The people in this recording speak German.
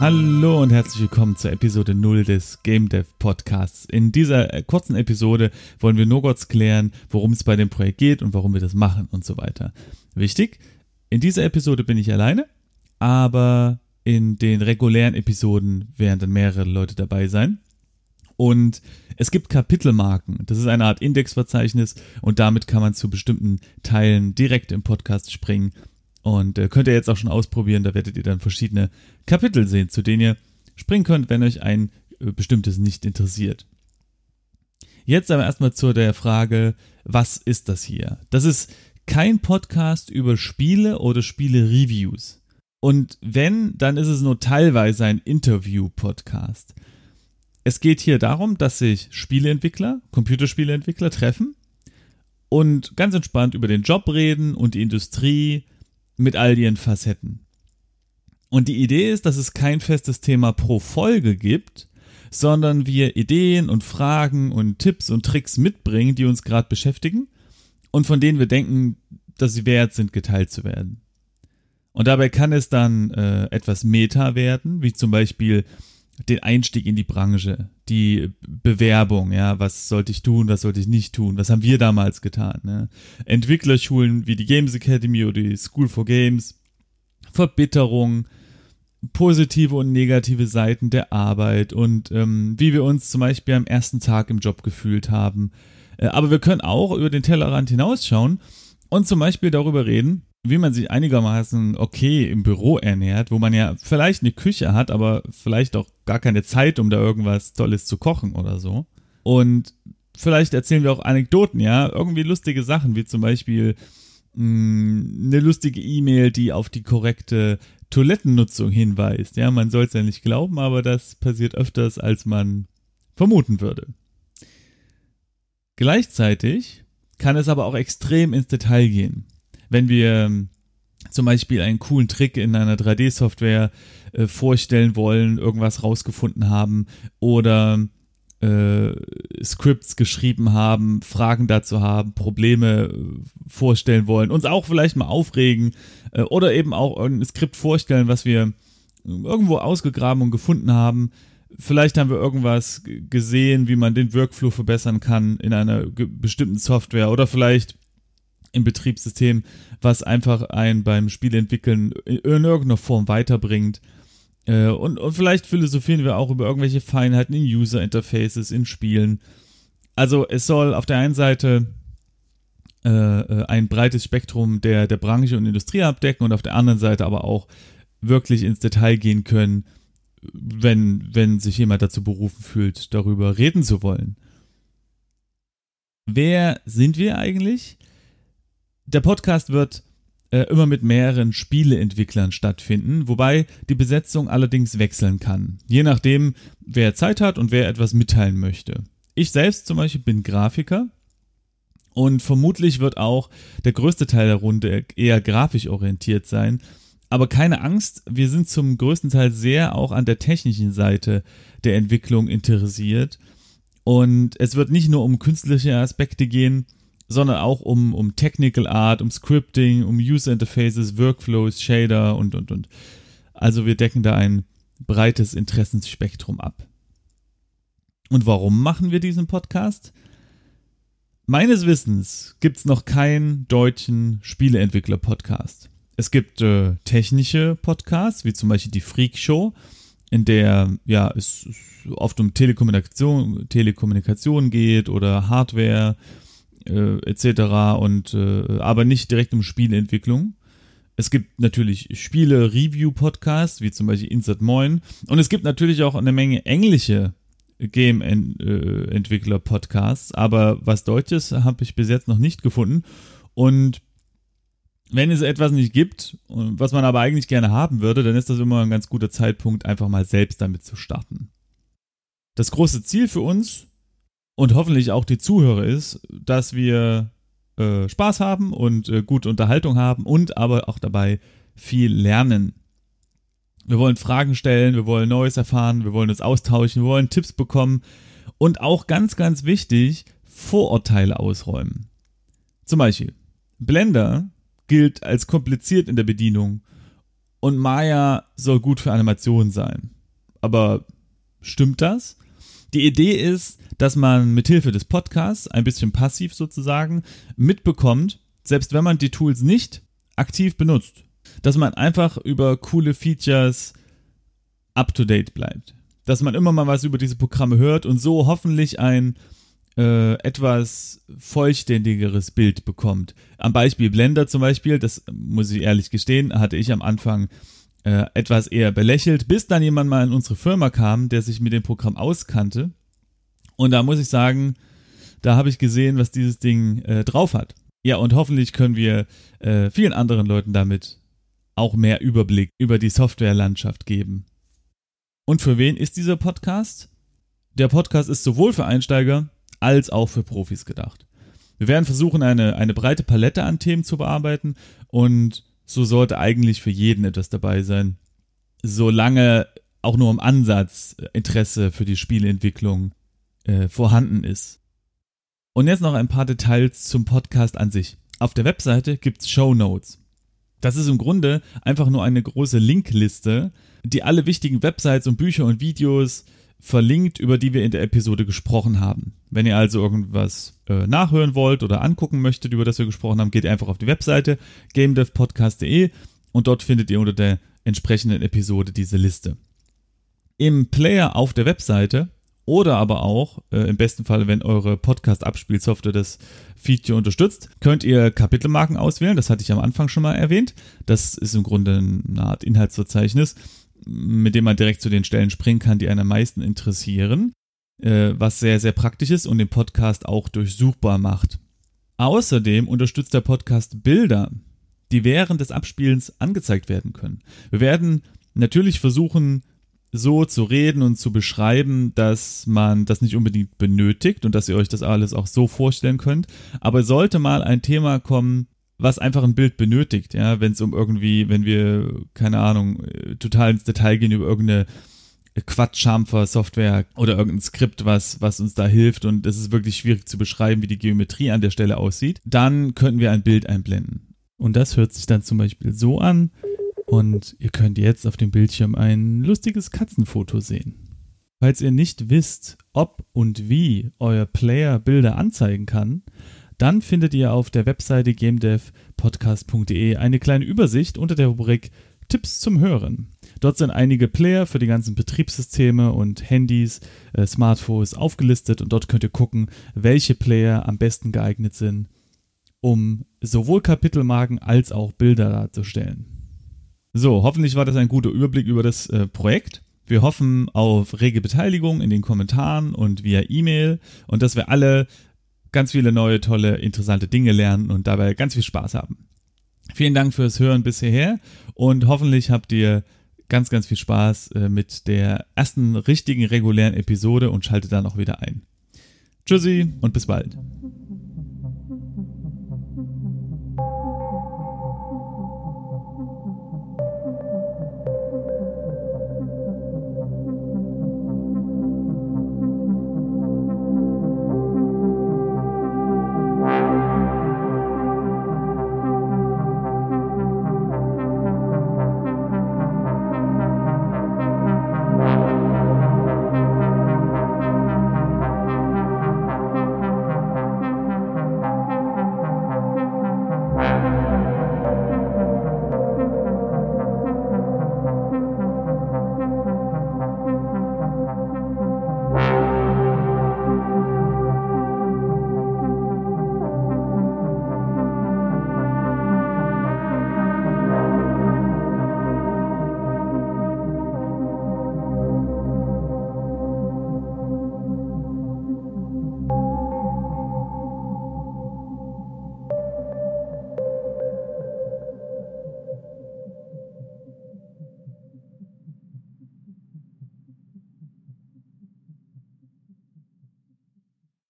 Hallo und herzlich willkommen zur Episode 0 des Game Dev Podcasts. In dieser äh, kurzen Episode wollen wir nur kurz klären, worum es bei dem Projekt geht und warum wir das machen und so weiter. Wichtig, in dieser Episode bin ich alleine, aber in den regulären Episoden werden dann mehrere Leute dabei sein. Und es gibt Kapitelmarken. Das ist eine Art Indexverzeichnis und damit kann man zu bestimmten Teilen direkt im Podcast springen. Und äh, könnt ihr jetzt auch schon ausprobieren. Da werdet ihr dann verschiedene Kapitel sehen, zu denen ihr springen könnt, wenn euch ein äh, bestimmtes nicht interessiert. Jetzt aber erstmal zu der Frage, was ist das hier? Das ist kein Podcast über Spiele oder Spiele-Reviews. Und wenn, dann ist es nur teilweise ein Interview-Podcast. Es geht hier darum, dass sich Spieleentwickler, Computerspieleentwickler treffen und ganz entspannt über den Job reden und die Industrie mit all ihren Facetten. Und die Idee ist, dass es kein festes Thema pro Folge gibt, sondern wir Ideen und Fragen und Tipps und Tricks mitbringen, die uns gerade beschäftigen und von denen wir denken, dass sie wert sind, geteilt zu werden. Und dabei kann es dann äh, etwas Meta werden, wie zum Beispiel den Einstieg in die Branche, die Bewerbung, ja, was sollte ich tun, was sollte ich nicht tun, was haben wir damals getan, ne? Entwicklerschulen wie die Games Academy oder die School for Games, Verbitterung, positive und negative Seiten der Arbeit und ähm, wie wir uns zum Beispiel am ersten Tag im Job gefühlt haben. Äh, aber wir können auch über den Tellerrand hinausschauen und zum Beispiel darüber reden, wie man sich einigermaßen okay im Büro ernährt, wo man ja vielleicht eine Küche hat, aber vielleicht auch gar keine Zeit, um da irgendwas Tolles zu kochen oder so. Und vielleicht erzählen wir auch Anekdoten, ja, irgendwie lustige Sachen, wie zum Beispiel mh, mm, eine lustige E-Mail, die auf die korrekte Toilettennutzung hinweist. Ja, man soll es ja nicht glauben, aber das passiert öfters, als man vermuten würde. Gleichzeitig kann es aber auch extrem ins Detail gehen wenn wir ähm, zum Beispiel einen coolen Trick in einer 3D-Software äh, vorstellen wollen, irgendwas rausgefunden haben oder äh, Scripts geschrieben haben, Fragen dazu haben, Probleme äh, vorstellen wollen, uns auch vielleicht mal aufregen äh, oder eben auch ein Skript vorstellen, was wir irgendwo ausgegraben und gefunden haben. Vielleicht haben wir irgendwas gesehen, wie man den Workflow verbessern kann in einer bestimmten Software oder vielleicht im Betriebssystem, was einfach einen beim Spielentwickeln in irgendeiner Form weiterbringt. Äh, und, und vielleicht philosophieren wir auch über irgendwelche Feinheiten in User Interfaces, in Spielen. Also es soll auf der einen Seite äh, äh, ein breites Spektrum der, der Branche und Industrie abdecken und auf der anderen Seite aber auch wirklich ins Detail gehen können, wenn, wenn sich jemand dazu berufen fühlt, darüber reden zu wollen. Wer sind wir eigentlich? Der Podcast wird äh, immer mit mehreren Spieleentwicklern stattfinden, wobei die Besetzung allerdings wechseln kann, je nachdem, wer Zeit hat und wer etwas mitteilen möchte. Ich selbst zum Beispiel bin Grafiker und vermutlich wird auch der größte Teil der Runde eher grafisch orientiert sein. Aber keine Angst, wir sind zum größten Teil sehr auch an der technischen Seite der Entwicklung interessiert. Und es wird nicht nur um künstliche Aspekte gehen, sondern auch um, um Technical Art, um Scripting, um User Interfaces, Workflows, Shader und, und, und. Also wir decken da ein breites Interessensspektrum ab. Und warum machen wir diesen Podcast? Meines Wissens gibt es noch keinen deutschen Spieleentwickler-Podcast. Es gibt äh, technische Podcasts, wie zum Beispiel die Freak Show, in der ja es oft um Telekommunikation, Telekommunikation geht oder Hardware äh, etc. und äh, aber nicht direkt um Spieleentwicklung. Es gibt natürlich Spiele-Review-Podcasts, wie zum Beispiel Insert Moin. Und es gibt natürlich auch eine Menge englische Game-Entwickler-Podcasts. Aber was Deutsches habe ich bis jetzt noch nicht gefunden. Und wenn es etwas nicht gibt, was man aber eigentlich gerne haben würde, dann ist das immer ein ganz guter Zeitpunkt, einfach mal selbst damit zu starten. Das große Ziel für uns und hoffentlich auch die Zuhörer ist, dass wir äh, Spaß haben und äh, gute Unterhaltung haben und aber auch dabei viel lernen. Wir wollen Fragen stellen, wir wollen Neues erfahren, wir wollen uns austauschen, wir wollen Tipps bekommen und auch ganz, ganz wichtig, Vorurteile ausräumen. Zum Beispiel, Blender gilt als kompliziert in der Bedienung und Maya soll gut für Animationen sein. aber stimmt das? Die Idee ist, dass man mithilfe des Podcasts ein bisschen passiv sozusagen mitbekommt, selbst wenn man die Tools nicht aktiv benutzt, dass man einfach über coole Features up to date bleibt. Dass man immer mal was über diese Programme hört und so hoffentlich ein äh, etwas vollständigeres Bild bekommt. Am Beispiel Blender zum Beispiel, das muss ich ehrlich gestehen, hatte ich am Anfang äh, etwas eher belächelt, bis dann jemand mal in unsere Firma kam, der sich mit dem Programm auskannte. Und da muss ich sagen, da habe ich gesehen, was dieses Ding äh, drauf hat. Ja, und hoffentlich können wir äh, vielen anderen Leuten damit auch mehr Überblick über die Softwarelandschaft geben. Und für wen ist dieser Podcast? Der Podcast ist sowohl für Einsteiger als auch für Profis gedacht. Wir werden versuchen, eine, eine breite Palette an Themen zu bearbeiten und so sollte eigentlich für jeden etwas dabei sein, solange auch nur im Ansatz Interesse für die Spieleentwicklung äh, vorhanden ist. Und jetzt noch ein paar Details zum Podcast an sich. Auf der Webseite gibt es Show Notes. Das ist im Grunde einfach nur eine große Linkliste, die alle wichtigen Websites und Bücher und Videos verlinkt, über die wir in der Episode gesprochen haben. Wenn ihr also irgendwas äh, nachhören wollt oder angucken möchtet, über das wir gesprochen haben, geht einfach auf die Webseite gamedevpodcast.de und dort findet ihr unter der entsprechenden Episode diese Liste. Im Player auf der Webseite oder aber auch, äh, im besten Fall, wenn eure Podcast-Abspielsoftware das Feature unterstützt, könnt ihr Kapitelmarken auswählen. Das hatte ich am Anfang schon mal erwähnt. Das ist im Grunde eine Art Inhaltsverzeichnis mit dem man direkt zu den Stellen springen kann, die einen am meisten interessieren, äh, was sehr, sehr praktisch ist und den Podcast auch durchsuchbar macht. Außerdem unterstützt der Podcast Bilder, die während des Abspielens angezeigt werden können. Wir werden natürlich versuchen, so zu reden und zu beschreiben, dass man das nicht unbedingt benötigt und dass ihr euch das alles auch so vorstellen könnt. Aber sollte mal ein Thema kommen, was einfach ein Bild benötigt, ja, wenn es um irgendwie, wenn wir, keine Ahnung, äh, total ins Detail gehen über irgendeine Quatsch-Schamfer-Software oder irgendein Skript, was, was uns da hilft und es ist wirklich schwierig zu beschreiben, wie die Geometrie an der Stelle aussieht, dann könnten wir ein Bild einblenden. Und das hört sich dann zum Beispiel so an und ihr könnt jetzt auf dem Bildschirm ein lustiges Katzenfoto sehen. Falls ihr nicht wisst, ob und wie euer Player Bilder anzeigen kann, dann findet ihr auf der Webseite gamedevpodcast.de eine kleine Übersicht unter der Rubrik Tipps zum Hören. Dort sind einige Player für die ganzen Betriebssysteme und Handys, äh, Smartphones aufgelistet und dort könnt ihr gucken, welche Player am besten geeignet sind, um sowohl Kapitelmarken als auch Bilder darzustellen. So, hoffentlich war das ein guter Überblick über das äh, Projekt. Wir hoffen auf rege Beteiligung in den Kommentaren und via E-Mail und dass wir alle ganz viele neue, tolle, interessante Dinge lernen und dabei ganz viel Spaß haben. Vielen Dank fürs Hören bis hierher und hoffentlich habt ihr ganz, ganz viel Spaß äh, mit der ersten richtigen regulären Episode und schaltet dann auch wieder ein. Tschüssi und bis bald.